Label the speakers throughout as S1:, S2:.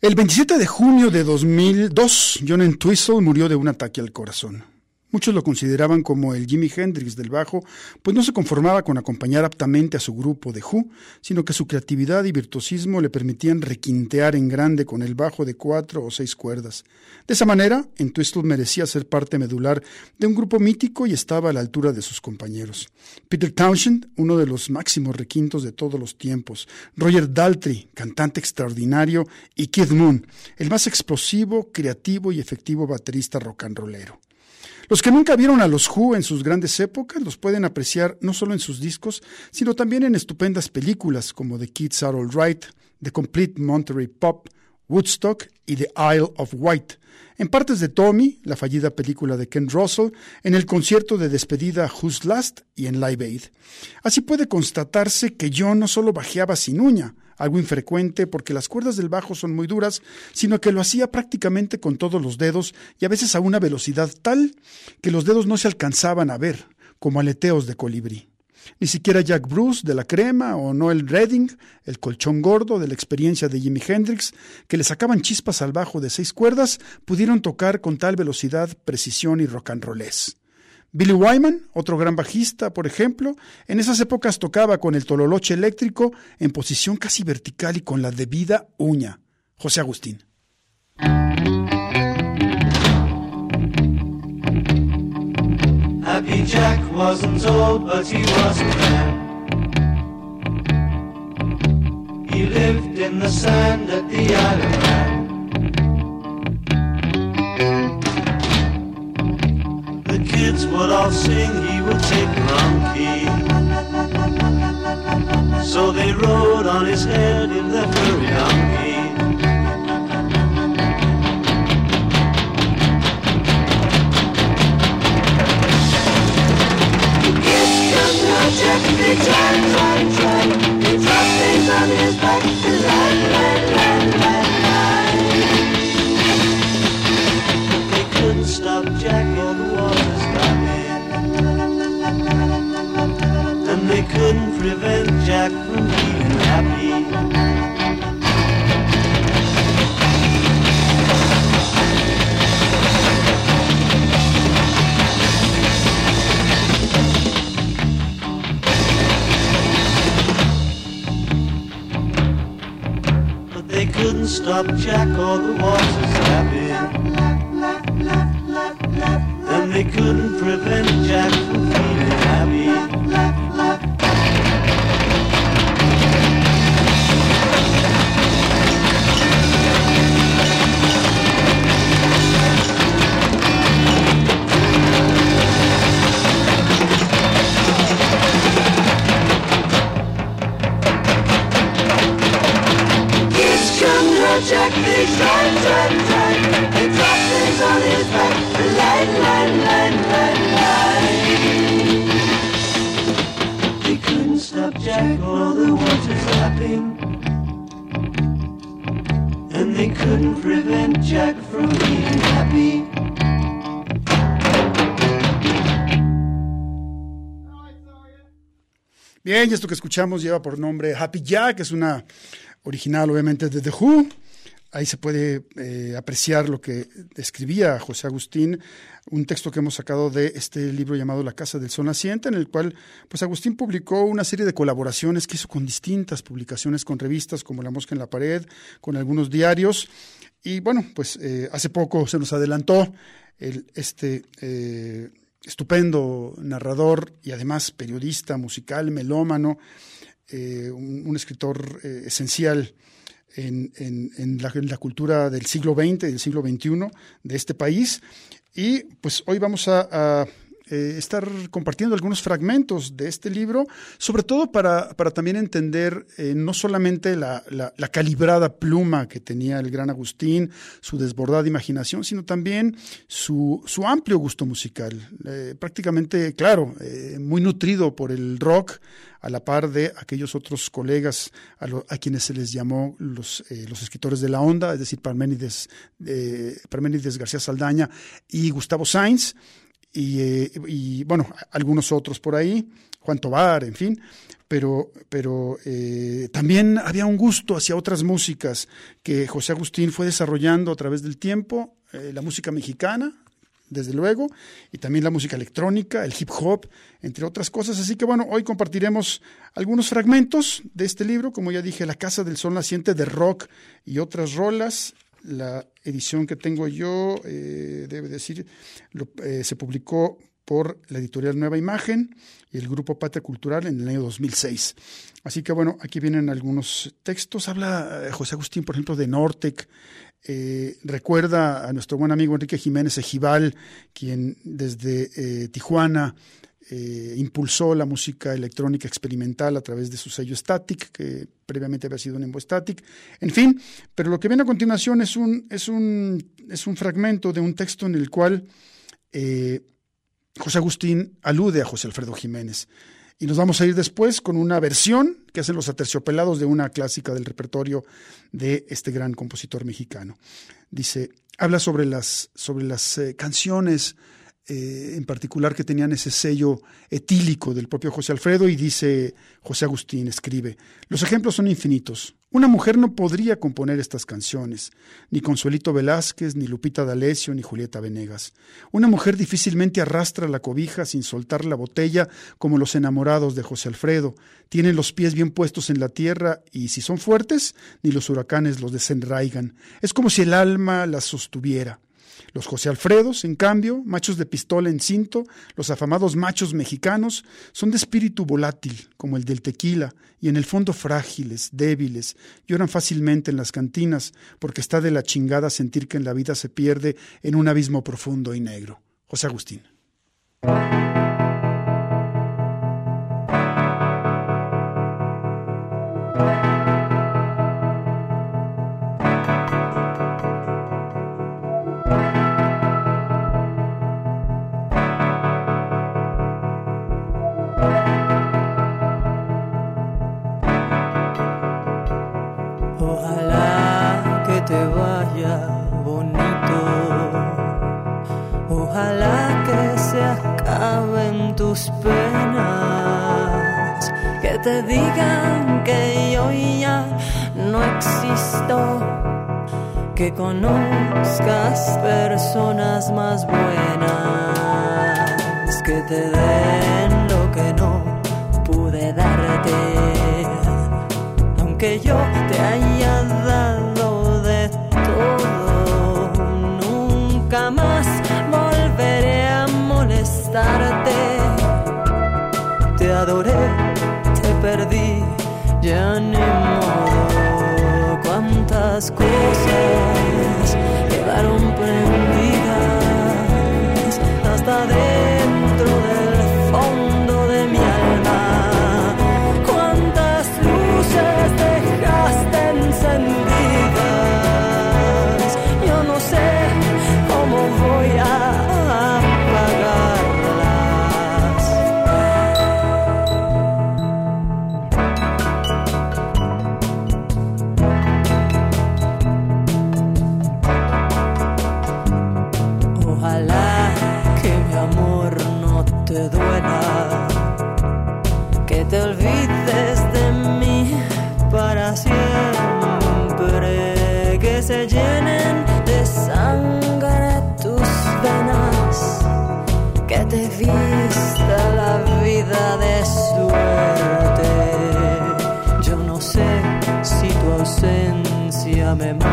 S1: El 27 de junio de 2002, John Entwistle murió de un ataque al corazón. Muchos lo consideraban como el Jimi Hendrix del bajo, pues no se conformaba con acompañar aptamente a su grupo de Who, sino que su creatividad y virtuosismo le permitían requintear en grande con el bajo de cuatro o seis cuerdas. De esa manera, Entwistle merecía ser parte medular de un grupo mítico y estaba a la altura de sus compañeros. Peter Townshend, uno de los máximos requintos de todos los tiempos, Roger Daltrey, cantante extraordinario, y Kid Moon, el más explosivo, creativo y efectivo baterista rock and rollero. Los que nunca vieron a los Who en sus grandes épocas los pueden apreciar no solo en sus discos, sino también en estupendas películas como The Kids Are All Right, The Complete Monterey Pop, Woodstock y The Isle of Wight. En partes de Tommy, la fallida película de Ken Russell, en el concierto de despedida Who's Last y en Live Aid. Así puede constatarse que John no solo bajeaba sin uña, algo infrecuente porque las cuerdas del bajo son muy duras, sino que lo hacía prácticamente con todos los dedos y a veces a una velocidad tal que los dedos no se alcanzaban a ver, como aleteos de colibrí. Ni siquiera Jack Bruce de la crema o Noel Redding, el colchón gordo de la experiencia de Jimi Hendrix, que le sacaban chispas al bajo de seis cuerdas, pudieron tocar con tal velocidad, precisión y rock and rollés. Billy Wyman, otro gran bajista, por ejemplo, en esas épocas tocaba con el tololoche eléctrico en posición casi vertical y con la debida uña. José Agustín.
S2: Happy Jack wasn't old, but he was a. He lived in the sand at the kids would all sing, he would take wrong key. So they rode on his head in the furry donkey. Jack, they try, try, try. He dropped things on his back couldn't prevent Jack from being happy. But they couldn't stop Jack or the waters lapping.
S1: Esto que escuchamos lleva por nombre Happy Jack, es una original obviamente de The Who. Ahí se puede eh, apreciar lo que escribía José Agustín, un texto que hemos sacado de este libro llamado La Casa del Sol Naciente, en el cual pues Agustín publicó una serie de colaboraciones que hizo con distintas publicaciones, con revistas como La Mosca en la Pared, con algunos diarios. Y bueno, pues eh, hace poco se nos adelantó el, este eh, estupendo narrador y además periodista musical, melómano, eh, un, escritor eh, esencial en, en, la, cultura del siglo XX y del siglo XXI de este país. Y pues hoy vamos a eh, estar compartiendo algunos fragmentos de este libro, sobre todo para, para también entender eh, no solamente la, la, calibrada pluma que tenía el gran Agustín, su desbordada imaginación, sino también su, su amplio gusto musical. Eh, prácticamente, claro, muy nutrido por el rock, a la par de aquellos otros colegas a, quienes se les llamó los, eh, los escritores de la onda, es decir, Parménides, Parménides García Saldaña y Gustavo Sainz, y, eh, y, bueno, algunos otros por ahí, Juan Tobar, en fin, pero, pero eh, también había un gusto hacia otras músicas que José Agustín fue desarrollando a través del tiempo, eh, la música mexicana, desde luego, y también la música electrónica, el hip hop, entre otras cosas. Así que bueno, hoy compartiremos algunos fragmentos de este libro, como ya dije, La Casa del Sol Naciente de Rock y otras rolas. La edición que tengo yo, eh, debe decir, eh, se publicó por la editorial Nueva Imagen y el Grupo Patria Cultural en el año 2006. Así que bueno, aquí vienen algunos textos. Habla eh, José Agustín, por ejemplo, de Nortec, eh, recuerda a nuestro buen amigo Enrique Jiménez Ejival, quien desde Tijuana eh, impulsó la música electrónica experimental a través de su sello Static, que previamente había sido un Embo Static. En fin, pero lo que viene a continuación es un, es un, es un fragmento de un texto en el cual eh, José Agustín alude a José Alfredo Jiménez. Y nos vamos a ir después con una versión que hacen los aterciopelados de una clásica del repertorio de este gran compositor mexicano. Dice, habla sobre las, sobre las eh, canciones eh, en particular que tenían ese sello etílico del propio José Alfredo y dice José Agustín, escribe, los ejemplos son infinitos. Una mujer no podría componer estas canciones, ni Consuelito Velázquez, ni Lupita D'Alessio, ni Julieta Venegas. Una mujer difícilmente arrastra la cobija sin soltar la botella como los enamorados de José Alfredo. Tienen los pies bien puestos en la tierra y si son fuertes, ni los huracanes los desenraigan. Es como si el alma las sostuviera. Los José Alfredos, en cambio, machos de pistola en cinto, los afamados machos mexicanos, son de espíritu volátil, como el del tequila, y en el fondo frágiles, débiles, lloran fácilmente en las cantinas, porque está de la chingada sentir que en la vida se pierde en un abismo profundo y negro. José Agustín.
S3: Tus penas, que te digan que yo ya no existo, que conozcas personas más buenas, que te den lo que no pude darte, aunque yo te haya dado de todo, nunca más volveré a molestarte. te adoré, te perdí, ya ni modo. Cuántas cosas quedaron prendidas hasta dentro te duela, que te olvides de mí para siempre, que se llenen de sangre tus venas, que te vista la vida de suerte. Yo no sé si tu ausencia me mate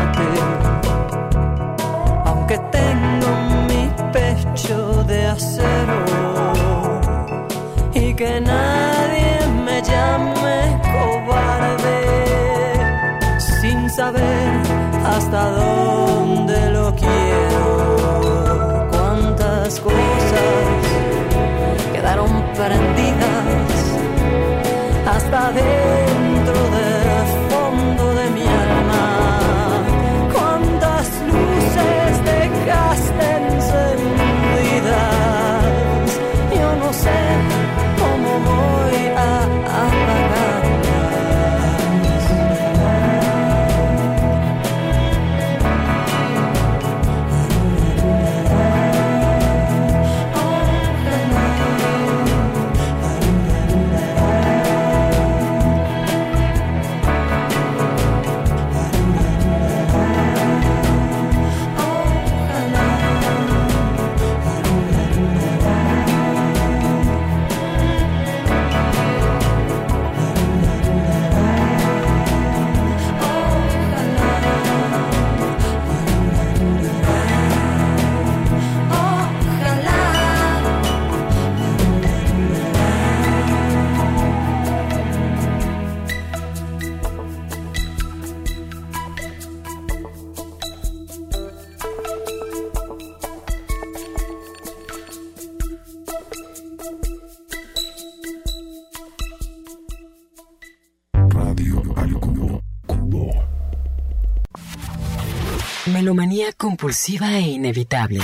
S4: compulsiva e inevitable.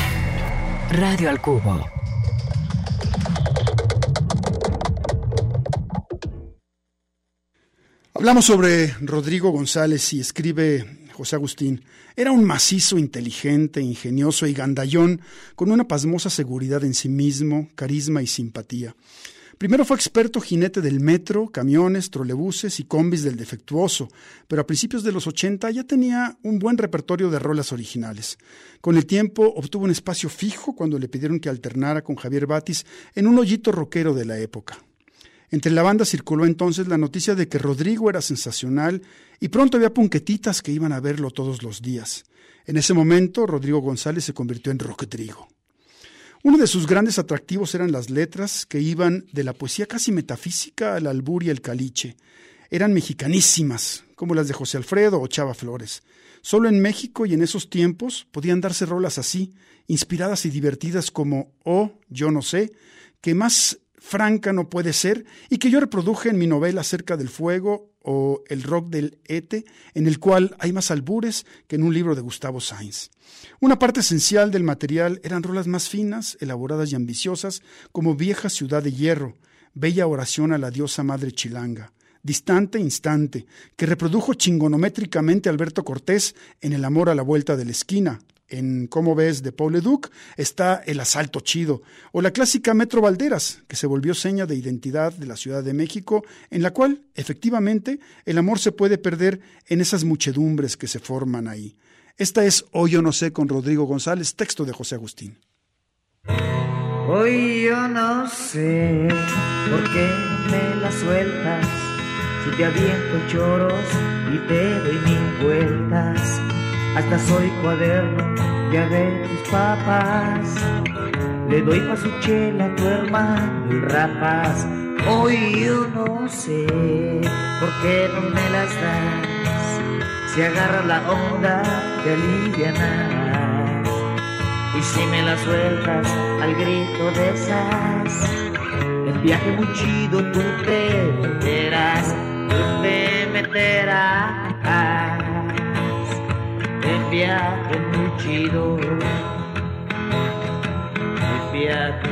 S4: Radio al cubo.
S1: Hablamos sobre Rodrigo González y escribe José Agustín. Era un macizo, inteligente, ingenioso y gandallón, con una pasmosa seguridad en sí mismo, carisma y simpatía. Primero fue experto jinete del metro, camiones, trolebuses y combis del defectuoso, pero a principios de los 80 ya tenía un buen repertorio de rolas originales. Con el tiempo obtuvo un espacio fijo cuando le pidieron que alternara con Javier Batis en un hoyito rockero de la época. Entre la banda circuló entonces la noticia de que Rodrigo era sensacional y pronto había punquetitas que iban a verlo todos los días. En ese momento, Rodrigo González se convirtió en Roquetrigo. Uno de sus grandes atractivos eran las letras que iban de la poesía casi metafísica al albur y el caliche. Eran mexicanísimas, como las de José Alfredo o Chava Flores. Solo en México y en esos tiempos podían darse rolas así, inspiradas y divertidas como Oh, yo no sé, que más franca no puede ser y que yo reproduje en mi novela acerca del fuego o El rock del Ete, en el cual hay más albures que en un libro de Gustavo Sainz. Una parte esencial del material eran rolas más finas, elaboradas y ambiciosas, como Vieja Ciudad de Hierro, Bella Oración a la Diosa Madre Chilanga, Distante Instante, que reprodujo chingonométricamente Alberto Cortés en El Amor a la Vuelta de la Esquina, en Cómo ves de Paul Leduc está El Asalto Chido, o la clásica Metro Valderas, que se volvió seña de identidad de la Ciudad de México, en la cual, efectivamente, el amor se puede perder en esas muchedumbres que se forman ahí. Esta es Hoy yo no sé con Rodrigo González, texto de José Agustín.
S5: Hoy yo no sé por qué me la sueltas, si te aviento choros y te doy mil vueltas, hasta soy cuaderno ya de tus papas, le doy pa' su chela a tu hermano y rapas. Hoy yo no sé por qué no me las das, si agarras la onda te alivianas. Y si me la sueltas al grito de esas, el viaje muy chido tú te meterás, tú te meterás. Chido, el viaje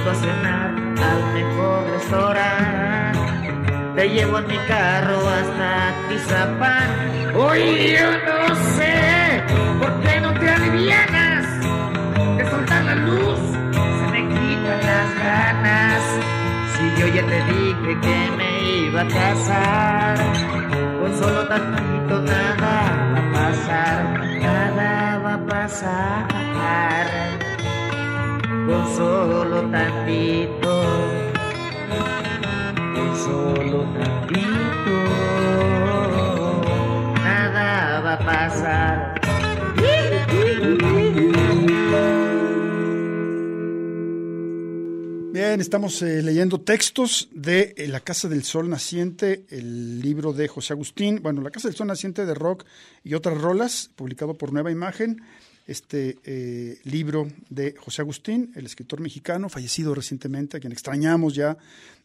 S5: invito a cenar al mejor restaurante. Te llevo en mi carro hasta Tizapán. Hoy yo no sé por qué no te alivianas de soltar la luz. Se me quitan las ganas. Si yo ya te dije que me iba a casar, con solo tantito nada solo tantito, solo tantito, nada va a pasar.
S1: Bien, estamos eh, leyendo textos de eh, La Casa del Sol Naciente, el libro de José Agustín, bueno, La Casa del Sol Naciente de Rock y otras rolas, publicado por Nueva Imagen, este eh, libro de José Agustín, el escritor mexicano, fallecido recientemente, a quien extrañamos ya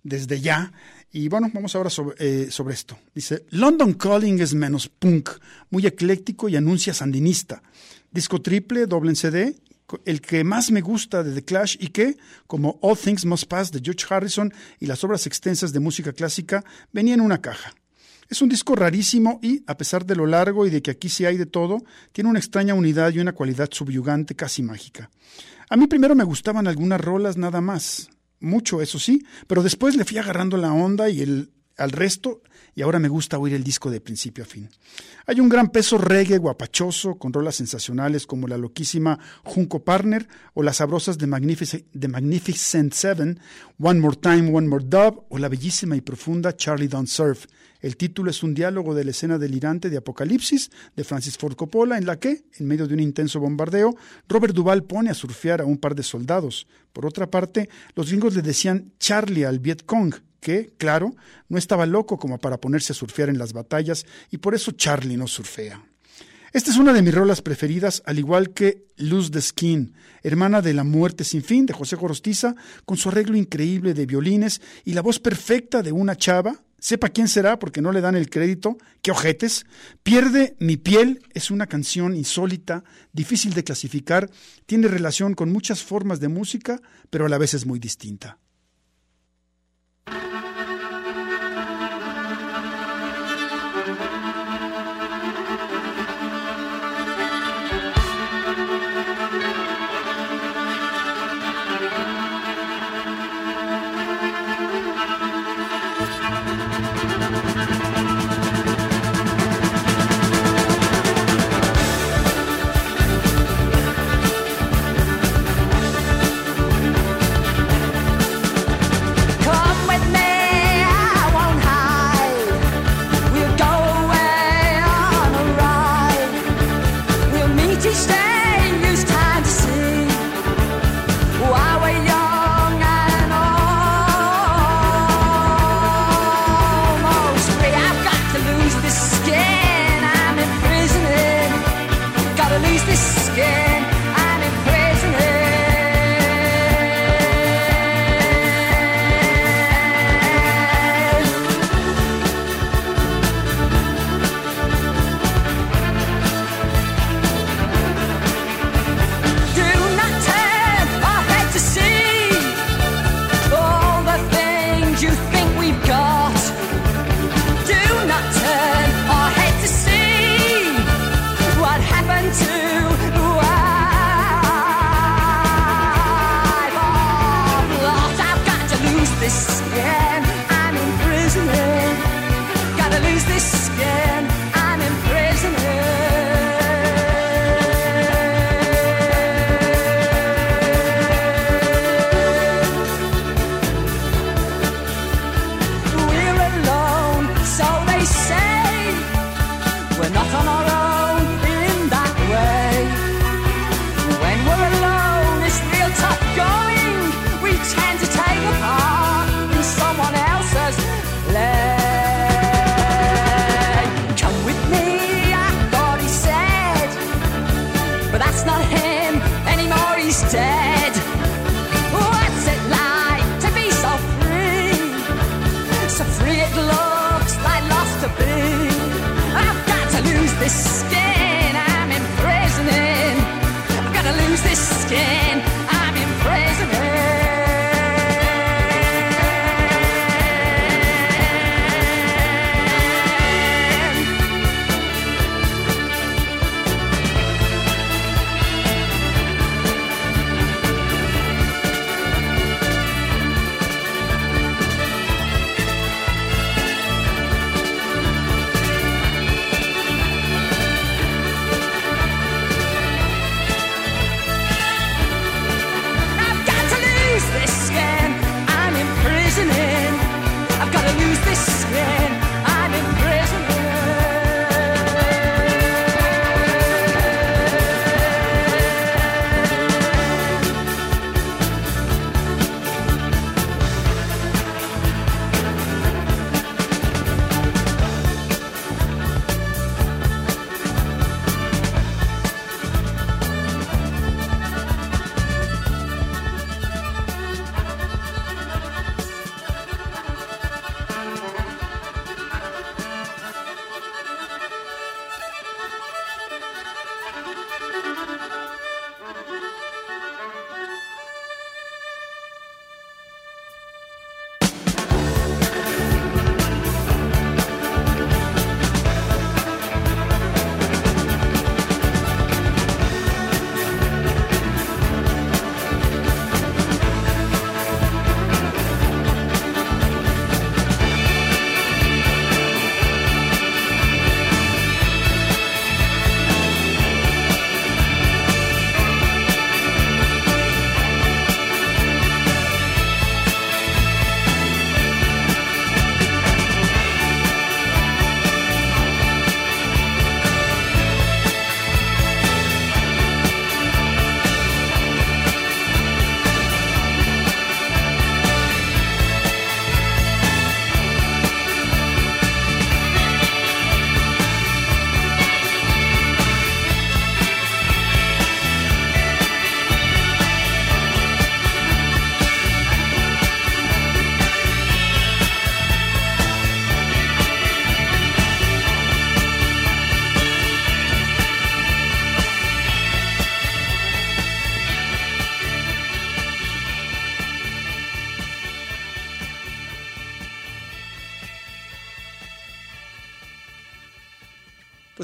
S1: desde ya. Y bueno, vamos ahora sobre, eh, sobre esto. Dice, London Calling es menos punk, muy ecléctico y anuncia sandinista. Disco triple, doble en CD, el que más me gusta de The Clash y que, como All Things Must Pass de George Harrison y las obras extensas de música clásica, venía en una caja. Es un disco rarísimo y, a pesar de lo largo y de que aquí sí hay de todo, tiene una extraña unidad y una cualidad subyugante casi mágica. A mí primero me gustaban algunas rolas nada más, mucho eso sí, pero después le fui agarrando la onda y el, al resto y ahora me gusta oír el disco de principio a fin. Hay un gran peso reggae guapachoso con rolas sensacionales como la loquísima Junco Partner o las sabrosas de, de Magnificent Seven, One More Time, One More Dub o la bellísima y profunda Charlie Don't Surf. El título es un diálogo de la escena delirante de Apocalipsis de Francis Ford Coppola, en la que, en medio de un intenso bombardeo, Robert Duvall pone a surfear a un par de soldados. Por otra parte, los gringos le decían Charlie al Viet Cong, que, claro, no estaba loco como para ponerse a surfear en las batallas, y por eso Charlie no surfea. Esta es una de mis rolas preferidas, al igual que Lose the Skin, hermana de La Muerte Sin Fin de José Gorostiza, con su arreglo increíble de violines y la voz perfecta de una chava, sepa quién será porque no le dan el crédito, qué ojetes. Pierde mi piel es una canción insólita, difícil de clasificar, tiene relación con muchas formas de música, pero a la vez es muy distinta.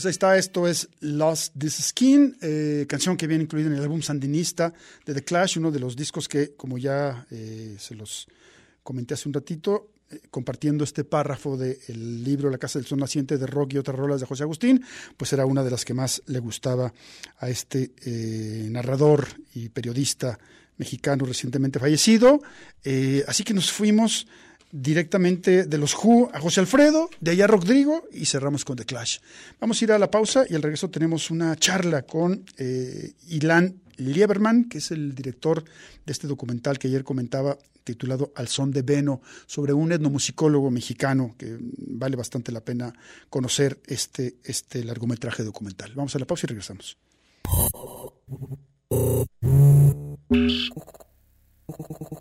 S1: Pues ahí está, esto es Lost This Skin, eh, canción que viene incluida en el álbum Sandinista de The Clash, uno de los discos que, como ya eh, se los comenté hace un ratito, eh, compartiendo este párrafo del libro La Casa del Sol Naciente de Rock y otras rolas de José Agustín, pues era una de las que más le gustaba a este narrador y periodista mexicano recientemente fallecido. Así que nos fuimos directamente de los Who a José Alfredo, de allá Rodrigo y cerramos con The Clash. Vamos a ir a la pausa y al regreso tenemos una charla con eh, Ilan Lieberman, que es el director de este documental que ayer comentaba, titulado Al son de Veno, sobre un etnomusicólogo mexicano, que vale bastante la pena conocer este, este largometraje documental. Vamos a la pausa y regresamos.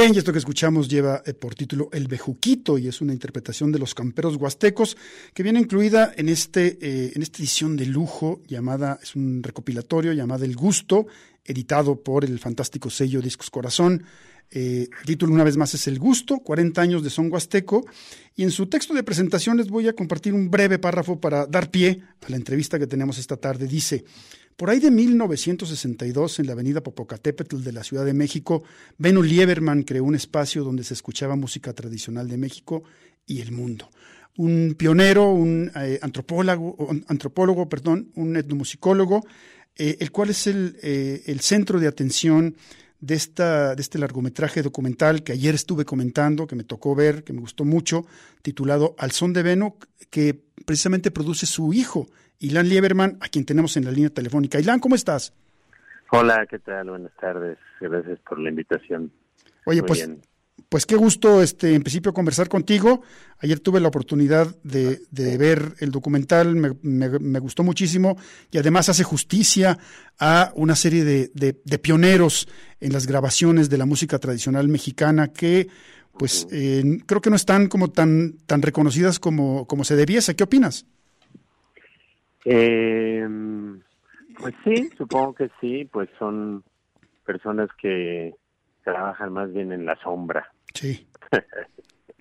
S1: Bien, y esto que escuchamos lleva eh, por título El Bejuquito y es una interpretación de los camperos huastecos que viene incluida en, este, eh, en esta edición de lujo llamada, es un recopilatorio llamado El Gusto, editado por el fantástico sello Discos Corazón. Eh, el título una vez más es El Gusto, 40 años de son huasteco. Y en su texto de presentación les voy a compartir un breve párrafo para dar pie a la entrevista que tenemos esta tarde. Dice, por ahí de 1962, en la avenida Popocatépetl de la Ciudad de México, Beno Lieberman creó un espacio donde se escuchaba música tradicional de México y el mundo. Un pionero, un eh, antropólogo, antropólogo, perdón, un etnomusicólogo, eh, el cual es el, eh, el centro de atención de, esta, de este largometraje documental que ayer estuve comentando, que me tocó ver, que me gustó mucho, titulado Al son de Veno, que precisamente produce su hijo, Ilan Lieberman, a quien tenemos en la línea telefónica. Ilan, ¿cómo estás?
S6: Hola, ¿qué tal? Buenas tardes. Gracias por la invitación.
S1: Oye,
S6: Muy
S1: pues
S6: bien.
S1: pues qué gusto, este, en principio, conversar contigo. Ayer tuve la oportunidad de, de ver el documental, me, me- me gustó muchísimo y además hace justicia a una serie de, de- de pioneros en las grabaciones de la música tradicional mexicana que, pues, eh, creo que no están como tan, tan reconocidas como, como se debiese. ¿Qué opinas?
S6: Eh, pues sí, supongo que sí, pues son personas que trabajan más bien en la sombra.
S1: Sí.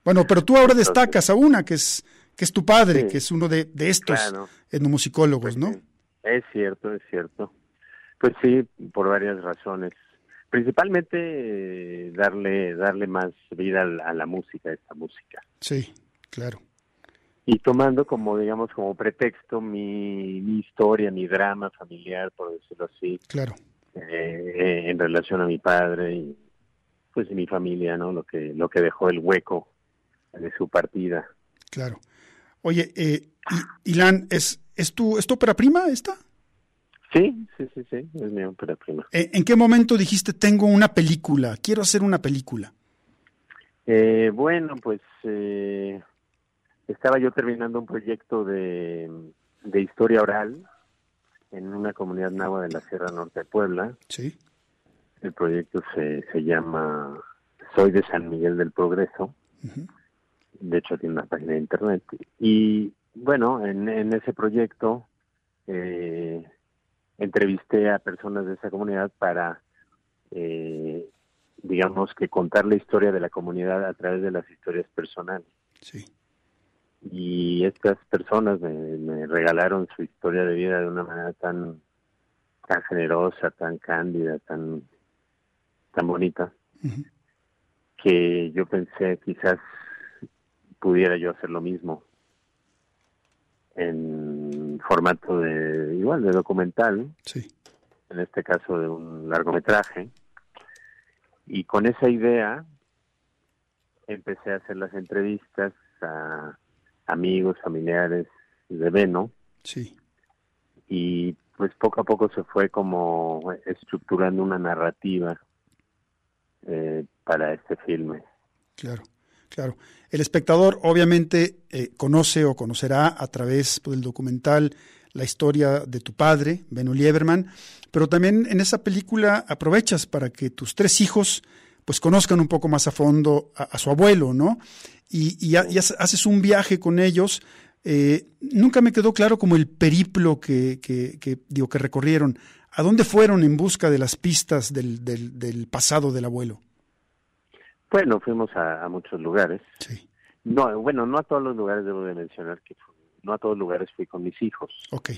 S1: Bueno, pero tú ahora destacas a una, que es, que es tu padre,
S6: Sí.
S1: que es uno de, de estos
S6: Claro.
S1: etnomusicólogos, ¿no?
S6: Sí, Es cierto, es cierto. Pues sí, por varias razones. Principalmente eh, darle darle más vida a la, a la música, a esta música.
S1: Sí, claro.
S6: Y tomando como, digamos, como pretexto mi, mi historia, mi drama familiar, por decirlo así,
S1: Claro.
S6: eh, en relación a mi padre y pues y mi familia, ¿no? Lo que lo que dejó el hueco de su partida.
S1: Claro. Oye, eh, Ilan, ¿es, es, tu, ¿es tu ópera prima esta?
S6: Sí, sí, sí, sí, es mi ópera prima.
S1: Eh, ¿En qué momento dijiste, tengo una película, quiero hacer una película?
S6: Eh, bueno, pues eh, estaba yo terminando un proyecto de, de historia oral en una comunidad nahua de la Sierra Norte de Puebla.
S1: Sí,
S6: El proyecto se, se llama Soy de San Miguel del Progreso. De hecho, tiene una página de internet. Y bueno, en, en ese proyecto eh, entrevisté a personas de esa comunidad para, eh, digamos, que contar la historia de la comunidad a través de las historias personales.
S1: sí,
S6: Y estas personas me, me regalaron su historia de vida de una manera tan, tan generosa, tan cándida, tan, tan bonita que yo pensé quizás pudiera yo hacer lo mismo en formato de igual de documental
S1: sí,
S6: en este caso de un largometraje. Y con esa idea empecé a hacer las entrevistas a amigos familiares de Beno.
S1: Sí,
S6: y pues poco a poco se fue como estructurando una narrativa eh, para este filme.
S1: Claro, claro. El espectador obviamente eh, conoce o conocerá a través pues, del documental la historia de tu padre, Beno Lieberman, pero también en esa película aprovechas para que tus tres hijos pues conozcan un poco más a fondo a, a su abuelo, ¿no? Y, y ha- y hace- haces un viaje con ellos. Eh, nunca me quedó claro como el periplo que, que, que, digo, que recorrieron. ¿A dónde fueron en busca de las pistas del, del, del pasado del abuelo?
S6: Bueno, fuimos a, a muchos lugares.
S1: Sí,
S6: No, bueno, no a todos los lugares debo de mencionar que fu- no a todos lugares fui con mis hijos,
S1: ok,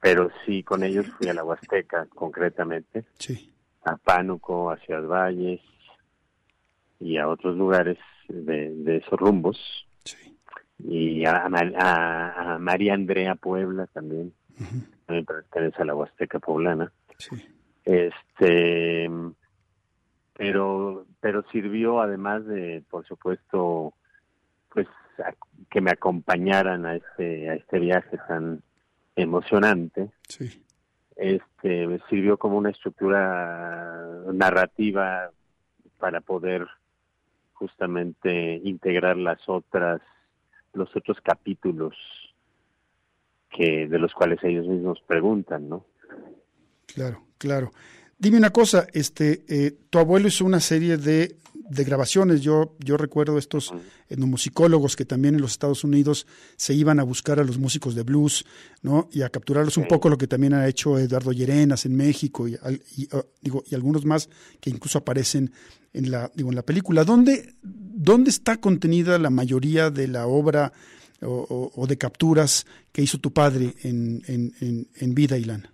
S6: pero sí con ellos fui a la Huasteca concretamente,
S1: sí,
S6: a Pánuco, a Ciudad Valles y a otros lugares de, de esos rumbos.
S1: Sí,
S6: y a, a Ma- a- a María Andrea Puebla también, también pertenece a la Huasteca poblana.
S1: sí,
S6: este pero pero sirvió además de por supuesto pues a- que me acompañaran a este a este viaje tan emocionante.
S1: Sí,
S6: este sirvió como una estructura narrativa para poder justamente integrar las otras los otros capítulos que de los cuales ellos mismos preguntan no
S1: claro, claro. Dime una cosa, este, eh, tu abuelo hizo una serie de, de grabaciones. Yo, yo recuerdo estos etnomusicólogos que también en los Estados Unidos se iban a buscar a los músicos de blues, ¿no? Y a capturarlos un poco lo que también ha hecho Eduardo Llerenas en México y, ah, digo, y algunos más que incluso aparecen en la, digo, en la película. ¿Dónde, dónde está contenida la mayoría de la obra o, o- o de capturas que hizo tu padre en, en, en, en vida, Ilan?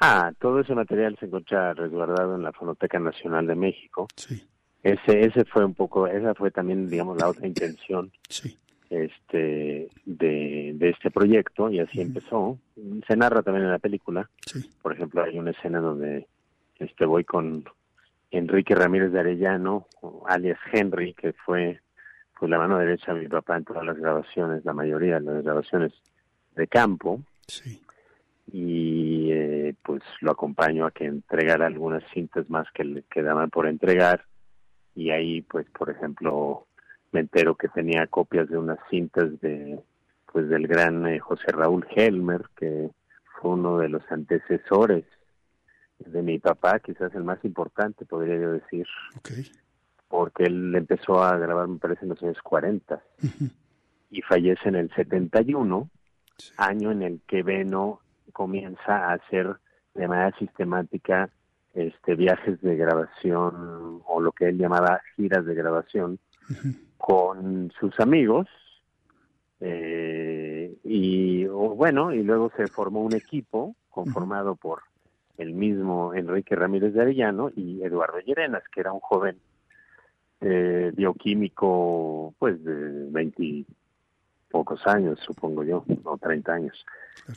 S6: Ah, todo ese material se encuentra resguardado en la Fonoteca Nacional de México.
S1: Sí,
S6: Ese, ese fue un poco, esa fue también, digamos, la otra intención
S1: sí,
S6: este, de, de este proyecto y así empezó. Se narra también en la película.
S1: sí,
S6: Por ejemplo, hay una escena donde este voy con Enrique Ramírez de Arellano, alias Henry, que fue pues, la mano derecha de mi papá en todas las grabaciones, la mayoría de las grabaciones de campo
S1: sí,
S6: y eh, pues lo acompaño a que entregara algunas cintas más que le quedaban por entregar. Y ahí pues por ejemplo me entero que tenía copias de unas cintas de pues del gran eh, José Raúl Helmer que fue uno de los antecesores de mi papá quizás el más importante podría yo decir. Porque él empezó a grabar me parece en los años 40 y fallece en el 71
S1: Sí.
S6: año en el que Beno comienza a hacer de manera sistemática este viajes de grabación o lo que él llamaba giras de grabación con sus amigos eh, y bueno y luego se formó un equipo conformado por el mismo Enrique Ramírez de Arellano y Eduardo Llerenas que era un joven eh, bioquímico pues de 20 pocos años, supongo yo, o 30 años,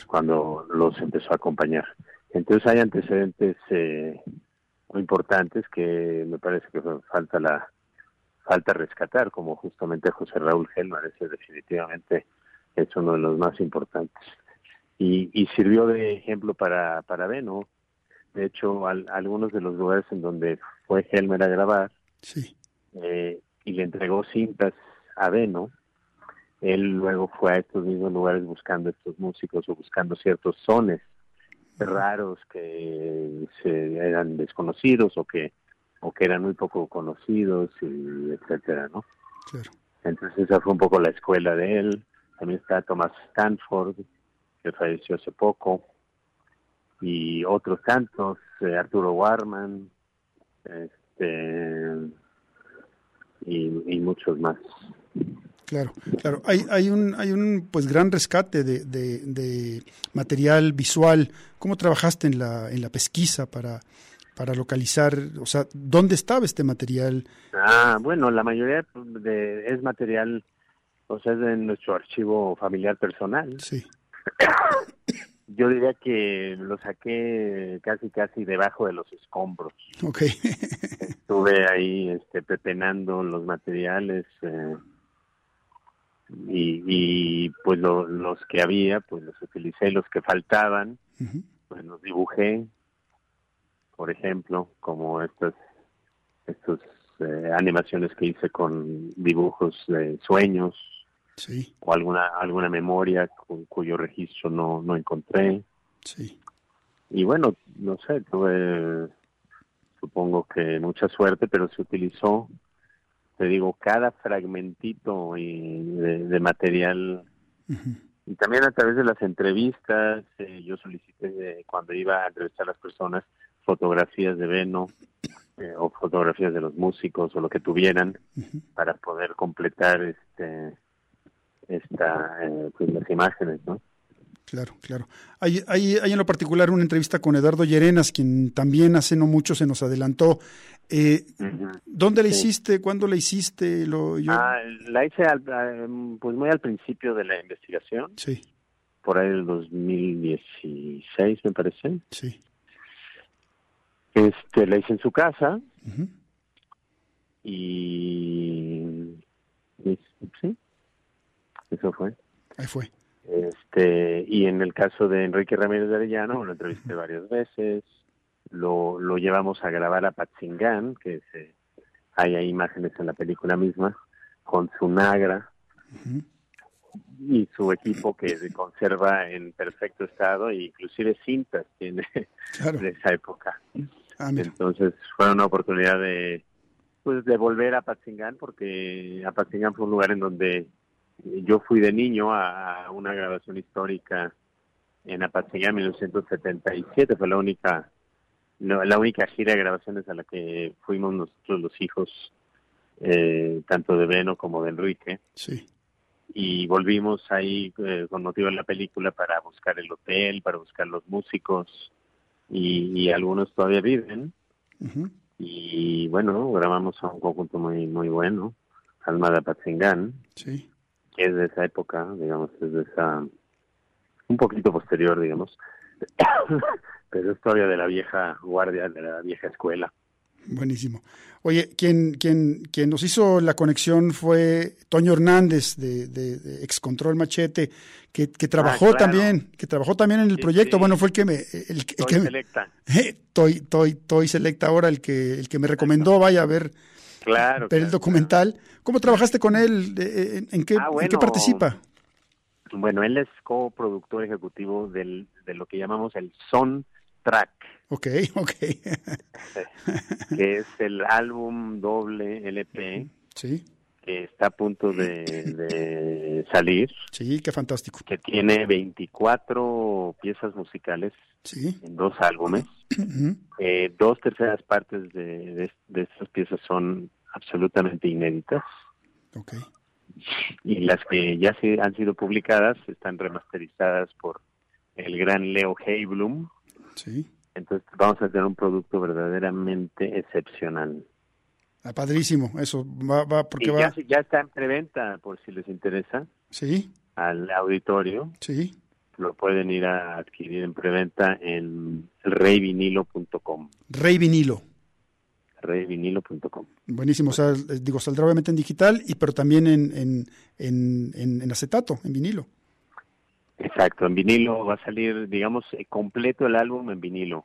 S6: cuando los empezó a acompañar. Entonces hay antecedentes eh, muy importantes que me parece que falta la falta rescatar, como justamente José Raúl Helmer, ese definitivamente es uno de los más importantes. Y, y sirvió de ejemplo para, para Beno. De hecho, al- algunos de los lugares en donde fue Helmer a grabar,
S1: Sí.
S6: eh, y le entregó cintas a Beno, él luego fue a estos mismos lugares buscando estos músicos o buscando ciertos sones raros que se, eran desconocidos o que o que eran muy poco conocidos y etcétera, ¿no?
S1: Claro.
S6: Entonces esa fue un poco la escuela de él. También está Thomas Stanford, que falleció hace poco, y otros tantos, eh, Arturo Warman, este, y, y muchos más.
S1: Claro, claro. Hay, hay un, hay un pues gran rescate de, de, de material visual. ¿Cómo trabajaste en la, en la pesquisa para, para localizar, o sea, dónde estaba este material?
S6: Ah, bueno, la mayoría de, es material, o sea, es de nuestro archivo familiar personal.
S1: Sí,
S6: Yo diría que lo saqué casi casi debajo de los escombros.
S1: ok.
S6: Estuve ahí este, pepenando los materiales eh, y, y pues lo- los que había, pues los utilicé, los que faltaban, pues los dibujé, por ejemplo, como estas estos eh, animaciones que hice con dibujos de sueños
S1: Sí,
S6: o alguna alguna memoria cu- cuyo registro no, no encontré.
S1: sí,
S6: Y bueno, no sé, tuve supongo que mucha suerte, pero se utilizó, te digo, cada fragmentito y de, de material. Y también a través de las entrevistas, eh, yo solicité eh, cuando iba a entrevistar a las personas fotografías de Veno eh, o fotografías de los músicos o lo que tuvieran para poder completar este esta eh, pues las imágenes, ¿no?
S1: Claro, claro. Hay, hay, hay en lo particular una entrevista con Eduardo Llerenas, quien también hace no mucho se nos adelantó. Eh. ¿Dónde la
S6: Sí.
S1: hiciste? ¿Cuándo la hiciste? Lo, yo-
S6: Ah, la hice al- ah, pues muy al principio de la investigación,
S1: Sí,
S6: por ahí del 2016 me parece.
S1: sí.
S6: Este, la hice en su casa y sí, eso fue.
S1: Ahí fue.
S6: Este, y en el caso de Enrique Ramírez de Arellano, lo entrevisté varias veces, lo, lo llevamos a grabar a Patzingán, que se, hay ahí imágenes en la película misma, con su Nagra y su equipo que se conserva en perfecto estado, e inclusive cintas tiene
S1: Claro.
S6: de esa época.
S1: Ah.
S6: Entonces fue una oportunidad de pues de volver a Patzingán porque Apatzingán fue un lugar en donde yo fui de niño a una grabación histórica en Apatzingán 1977 fue la única la única gira de grabaciones a la que fuimos nosotros los hijos eh, tanto de Beno como de Enrique.
S1: Sí,
S6: y volvimos ahí eh, con motivo de la película para buscar el hotel, para buscar los músicos y, y algunos todavía viven. Y bueno, grabamos a un conjunto muy muy bueno, Alma de Apatzingán,
S1: sí.
S6: Es de esa época, digamos, es de esa un poquito posterior, digamos, pero es todavía de la vieja guardia, de la vieja escuela.
S1: Buenísimo. Oye, quien, quien, quien nos hizo la conexión fue Toño Hernández de, de, de Ex Control Machete, que, que trabajó
S6: Ah, claro.
S1: también, que trabajó también en el
S6: Sí,
S1: proyecto.
S6: sí.
S1: Bueno, fue el que me, el, que- el
S6: Soy
S1: que me-
S6: selecta.
S1: Eh, Toy, Toy, Toy Selecta ahora, el que, el que me recomendó, vaya a ver
S6: Claro.
S1: ver el
S6: claro,
S1: documental. ¿Cómo trabajaste con él? Eh, ¿En, en qué,
S6: Ah,
S1: en qué
S6: bueno.
S1: participa?
S6: Bueno, él es coproductor ejecutivo del, de lo que llamamos el Son Track,
S1: Ok, ok.
S6: que es el álbum doble LP
S1: sí,
S6: que está a punto de, de salir,
S1: sí, qué fantástico.
S6: que tiene 24 piezas musicales
S1: Sí.
S6: en dos álbumes. Eh, dos terceras partes de, de, de estas piezas son absolutamente inéditas
S1: Ok.
S6: y las que ya se han sido publicadas están remasterizadas por el gran Leo Heiblum.
S1: Sí.
S6: Entonces vamos a tener un producto verdaderamente excepcional.
S1: Ah, padrísimo, eso va, porque
S6: ya,
S1: va.
S6: ya está en preventa, por si les interesa,
S1: Sí,
S6: al auditorio.
S1: sí.
S6: Lo pueden ir a adquirir en preventa en reyvinilo.com.
S1: Rey vinilo.
S6: reyvinilo.com.
S1: Buenísimo, o sea, eh, digo, saldrá obviamente en digital, y pero también en, en, en, en- en acetato, en vinilo.
S6: Exacto, en vinilo va a salir, digamos, eh, completo el álbum en vinilo.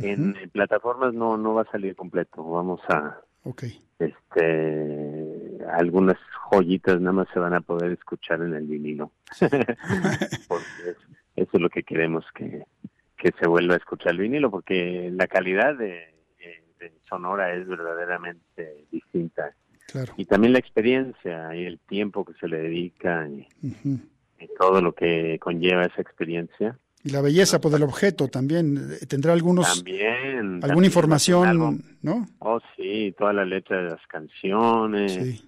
S6: En, en plataformas no no va a salir completo. Vamos a,
S1: Ok,
S6: este, algunas joyitas nada más se van a poder escuchar en el vinilo. porque es- eso es lo que queremos que, que se vuelva a escuchar el vinilo, porque la calidad de, eh, de sonora es verdaderamente distinta.
S1: claro.
S6: Y también la experiencia y el tiempo que se le dedica y todo lo que conlleva esa experiencia.
S1: Y la belleza pues, del objeto también. eh, Tendrá algunos,
S6: También.
S1: alguna
S6: también
S1: información, ¿no?
S6: Oh, sí, toda la letra de las canciones,
S1: Sí.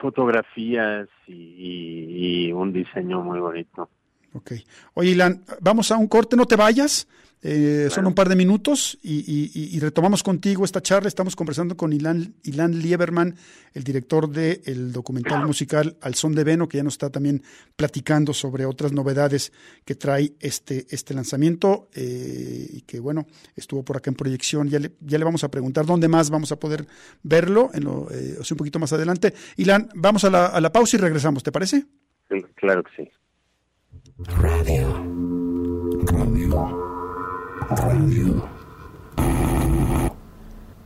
S6: fotografías y, y- y un diseño muy bonito.
S1: Ok. Oye, Ilan, vamos a un corte, no te vayas. Eh, Son un par de minutos y, y- y- y retomamos contigo esta charla. Estamos conversando con Ilan, Ilan Lieberman, el director del documental musical Al Son de Veno, que ya nos está también platicando sobre otras novedades que trae este, este lanzamiento eh, y que, bueno, estuvo por acá en proyección. Ya le, ya le vamos a preguntar dónde más vamos a poder verlo, en lo, eh, o sea, un poquito más adelante. Ilan, vamos a la, a la pausa y regresamos, ¿te parece?
S6: Sí, Claro que sí.
S7: Radio. Radio. Radio.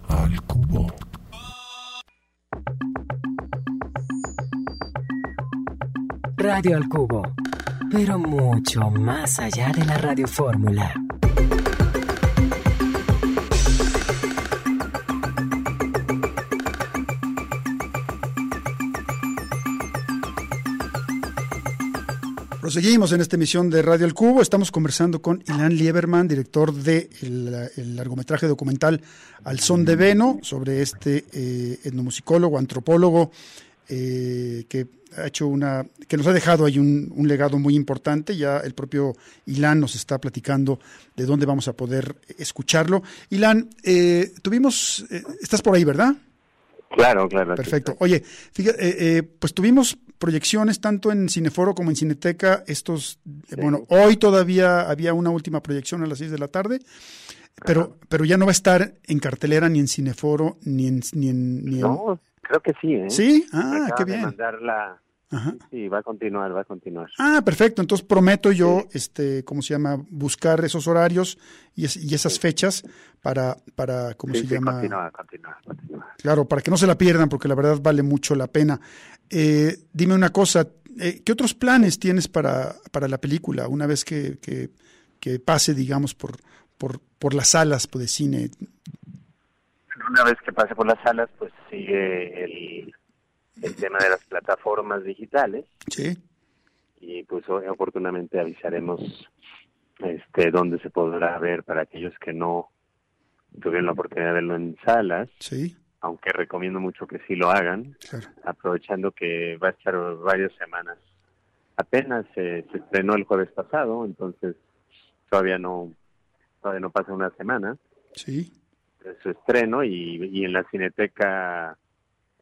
S7: Al cubo.
S4: Radio al Cubo, pero mucho más allá de la radiofórmula.
S1: Proseguimos en esta emisión de Radio El Cubo. Estamos conversando con Ilan Lieberman, director del de el largometraje documental Al Son de Veno, sobre este eh, etnomusicólogo, antropólogo, eh, que ha hecho una, que nos ha dejado ahí un, legado muy importante. Ya el propio Ilan nos está platicando de dónde vamos a poder escucharlo. Ilan, eh, tuvimos, eh, estás por ahí, ¿verdad?
S6: Claro, claro.
S1: Perfecto. Oye, fíjate, eh, eh, pues tuvimos proyecciones tanto en Cineforo como en Cineteca. Estos, bueno, hoy todavía había una última proyección a las 6 de la tarde, pero, pero ya no va a estar en cartelera ni en Cineforo ni en. Ni en, ni en-
S6: No, creo que sí, ¿eh?
S1: ¿Sí? Ah, qué
S6: de
S1: bien.
S6: mandar la-
S1: Ajá.
S6: Sí, va a continuar, va a continuar.
S1: Ah, perfecto. Entonces prometo yo, este, ¿cómo se llama? Buscar esos horarios y, es- y esas fechas para, para, ¿cómo
S6: sí,
S1: se
S6: sí,
S1: llama?
S6: continúa, continúa, continúa.
S1: Claro, para que no se la pierdan, porque la verdad vale mucho la pena. Eh, dime una cosa, eh, ¿qué otros planes tienes para, para la película una vez que, que, que pase, digamos, por, por, por las salas pues, de cine?
S6: Una vez que pase por las salas, pues sigue el, el tema de las plataformas digitales.
S1: Sí,
S6: y pues hoy oportunamente avisaremos este dónde se podrá ver para aquellos que no tuvieron la oportunidad de verlo en salas,
S1: sí,
S6: aunque recomiendo mucho que sí lo hagan,
S1: claro.
S6: aprovechando que va a estar varias semanas. Apenas eh, se estrenó el jueves pasado, entonces todavía no todavía no pasa una semana.
S1: Sí,
S6: de su estreno y, y en la Cineteca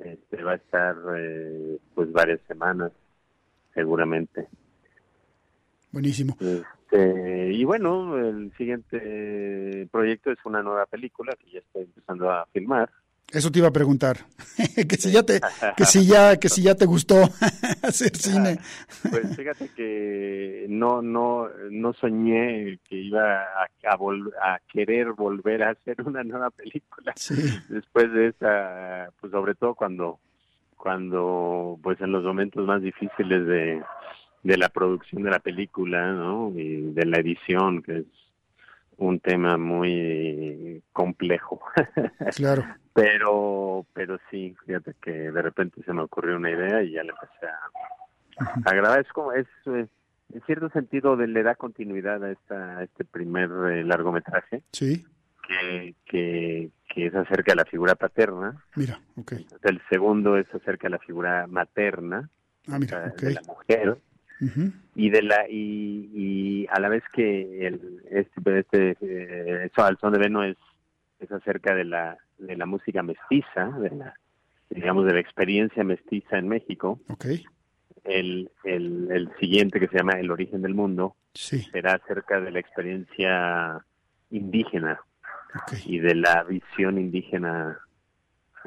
S6: este, va a estar eh, pues varias semanas seguramente.
S1: buenísimo.
S6: Este, y bueno, el siguiente proyecto es una nueva película que ya estoy empezando a filmar
S1: Eso te iba a preguntar. que si ya te, que si ya, que si ya te gustó hacer cine.
S6: Pues fíjate que no no no soñé que iba a, a, vol- a querer volver a hacer una nueva película
S1: Sí,
S6: después de esa, pues sobre todo cuando cuando pues en los momentos más difíciles de de la producción de la película, ¿no? Y de la edición, que es un tema muy complejo.
S1: claro.
S6: pero pero sí fíjate que de repente se me ocurrió una idea y ya le empecé a, a grabar es como es en cierto sentido de- le da continuidad a esta a este primer eh, largometraje
S1: Sí,
S6: que, que que es acerca de la figura paterna
S1: mira, ok.
S6: el segundo es acerca de la figura materna
S1: Ah, mira,
S6: sea,
S1: ok.
S6: de la mujer Y de la y, y a la vez que el este este eh, al son de Veno es es acerca de la de la música mestiza de la digamos de la experiencia mestiza en México. El el, el siguiente que se llama el origen del mundo
S1: sí,
S6: será acerca de la experiencia indígena y de la visión indígena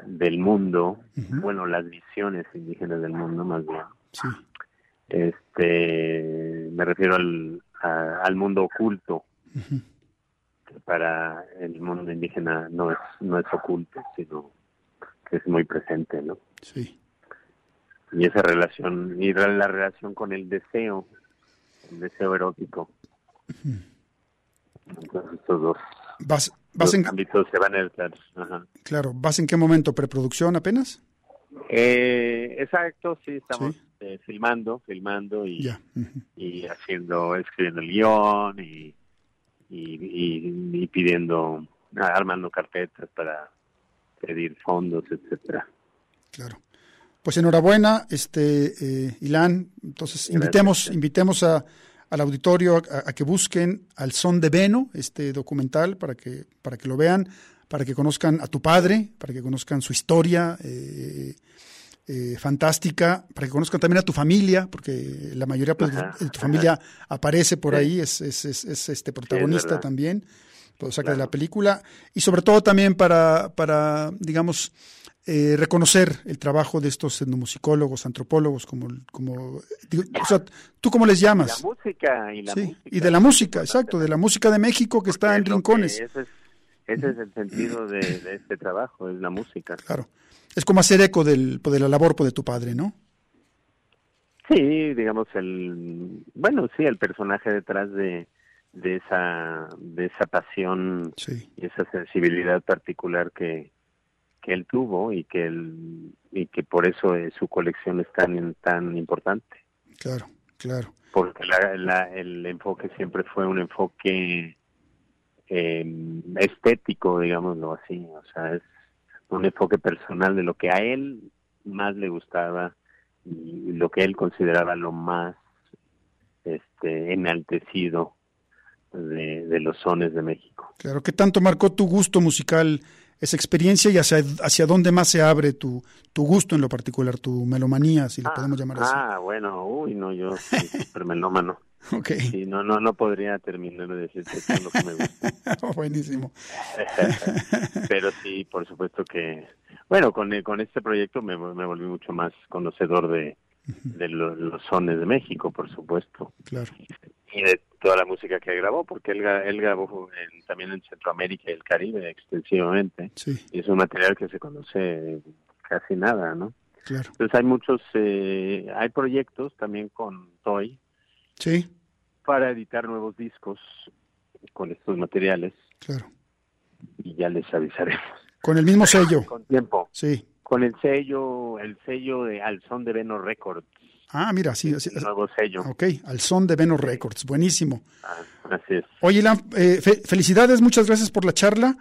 S6: del mundo. Bueno las visiones indígenas del mundo más bien.
S1: Sí,
S6: este me refiero al, a- al mundo oculto que para el mundo indígena no es no es oculto sino que es muy presente no
S1: sí.
S6: y esa relación y la la relación con el deseo el deseo erótico entonces estos dos,
S1: ¿Vas, vas en,
S6: ámbitos se van a estar ajá.
S1: claro, ¿vas en qué momento? ¿Preproducción apenas?
S6: Eh, exacto sí estamos
S1: Sí.
S6: Eh, filmando filmando y y haciendo, escribiendo el guion y, y, y- y pidiendo, armando carpetas para pedir fondos, etcétera.
S1: Claro. Pues enhorabuena, este eh, Ilan. Entonces invitemos, invitemos a, al auditorio a, a que busquen al son de Veno, este documental, para que, para que lo vean, para que conozcan a tu padre, para que conozcan su historia eh, eh, fantástica, para que conozcan también a tu familia, porque la mayoría pues,
S6: Ajá,
S1: de tu
S6: ajá.
S1: familia aparece por
S6: Sí.
S1: ahí, es, es, es, es, este protagonista también, lo saca de
S6: Claro.
S1: la película, y sobre todo también para, para digamos, eh, reconocer el trabajo de estos etnomusicólogos, antropólogos, como, como digo, o sea, ¿tú cómo les
S6: La
S1: llamas?
S6: música y la
S1: sí,
S6: música.
S1: y de la música, exacto, de la música de México que está en rincones.
S6: que- ese es el sentido de, de este trabajo, es la música.
S1: Claro. Es como hacer eco del, de la labor pues, de tu padre, ¿no?
S6: Sí, digamos el, bueno, sí, el personaje detrás de, de esa, de esa pasión
S1: Sí,
S6: y esa sensibilidad particular que, que él tuvo y que él, y que por eso eh, su colección es tan tan importante
S1: claro, claro.
S6: porque la, la- el enfoque siempre fue un enfoque eh, estético digámoslo así o sea es un enfoque personal de lo que a él más le gustaba y lo que él consideraba lo más este enaltecido de, de los sones de México
S1: Claro, ¿qué tanto marcó tu gusto musical esa experiencia y hacia, hacia dónde más se abre tu, tu gusto en lo particular, tu melomanía, si lo podemos llamar así?
S6: Ah, bueno, uy, no, yo soy súper melómano.
S1: Ok,
S6: Sí, no, no, no podría terminar de decirte todo lo que me gusta.
S1: buenísimo.
S6: Pero sí, por supuesto que, bueno, con, el- con este proyecto me, me volví mucho más conocedor de, de lo- los sones de México, por supuesto,
S1: Claro,
S6: y de toda la música que grabó, porque él, gra- él grabó en- también en Centroamérica y el Caribe extensivamente,
S1: sí,
S6: y es un material que se conoce casi nada, ¿no?
S1: claro.
S6: Entonces hay muchos, eh, hay proyectos también con Toy
S1: Sí,
S6: para editar nuevos discos con estos materiales
S1: claro.
S6: y ya les avisaremos
S1: Con el mismo sello,
S6: con tiempo.
S1: sí.
S6: Con el sello, el sello de Al Son de Veno Records,
S1: Ah, mira, sí, así-
S6: el nuevo sello.
S1: ok, al son de Veno Records, buenísimo.
S6: Ah, así es.
S1: Oye, Ilan, eh, fe- felicidades, muchas gracias por la charla.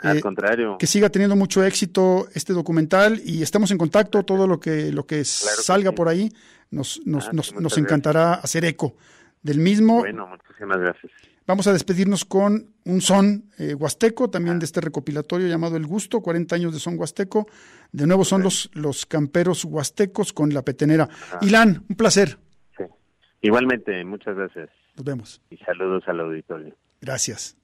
S6: Al
S1: Eh,
S6: contrario,
S1: que siga teniendo mucho éxito este documental y estamos en contacto, todo lo que, lo que salga
S6: sí.
S1: por ahí nos, nos,
S6: Ah,
S1: nos,
S6: sí,
S1: encantará hacer eco del mismo.
S6: bueno, muchísimas gracias.
S1: Vamos a despedirnos con un son eh, huasteco, también de este recopilatorio llamado El Gusto, 40 años de son huasteco. De nuevo son los, los camperos huastecos con la petenera. Ilan, un placer.
S6: Sí. Igualmente, muchas gracias
S1: Nos vemos.
S6: y saludos al auditorio.
S1: Gracias.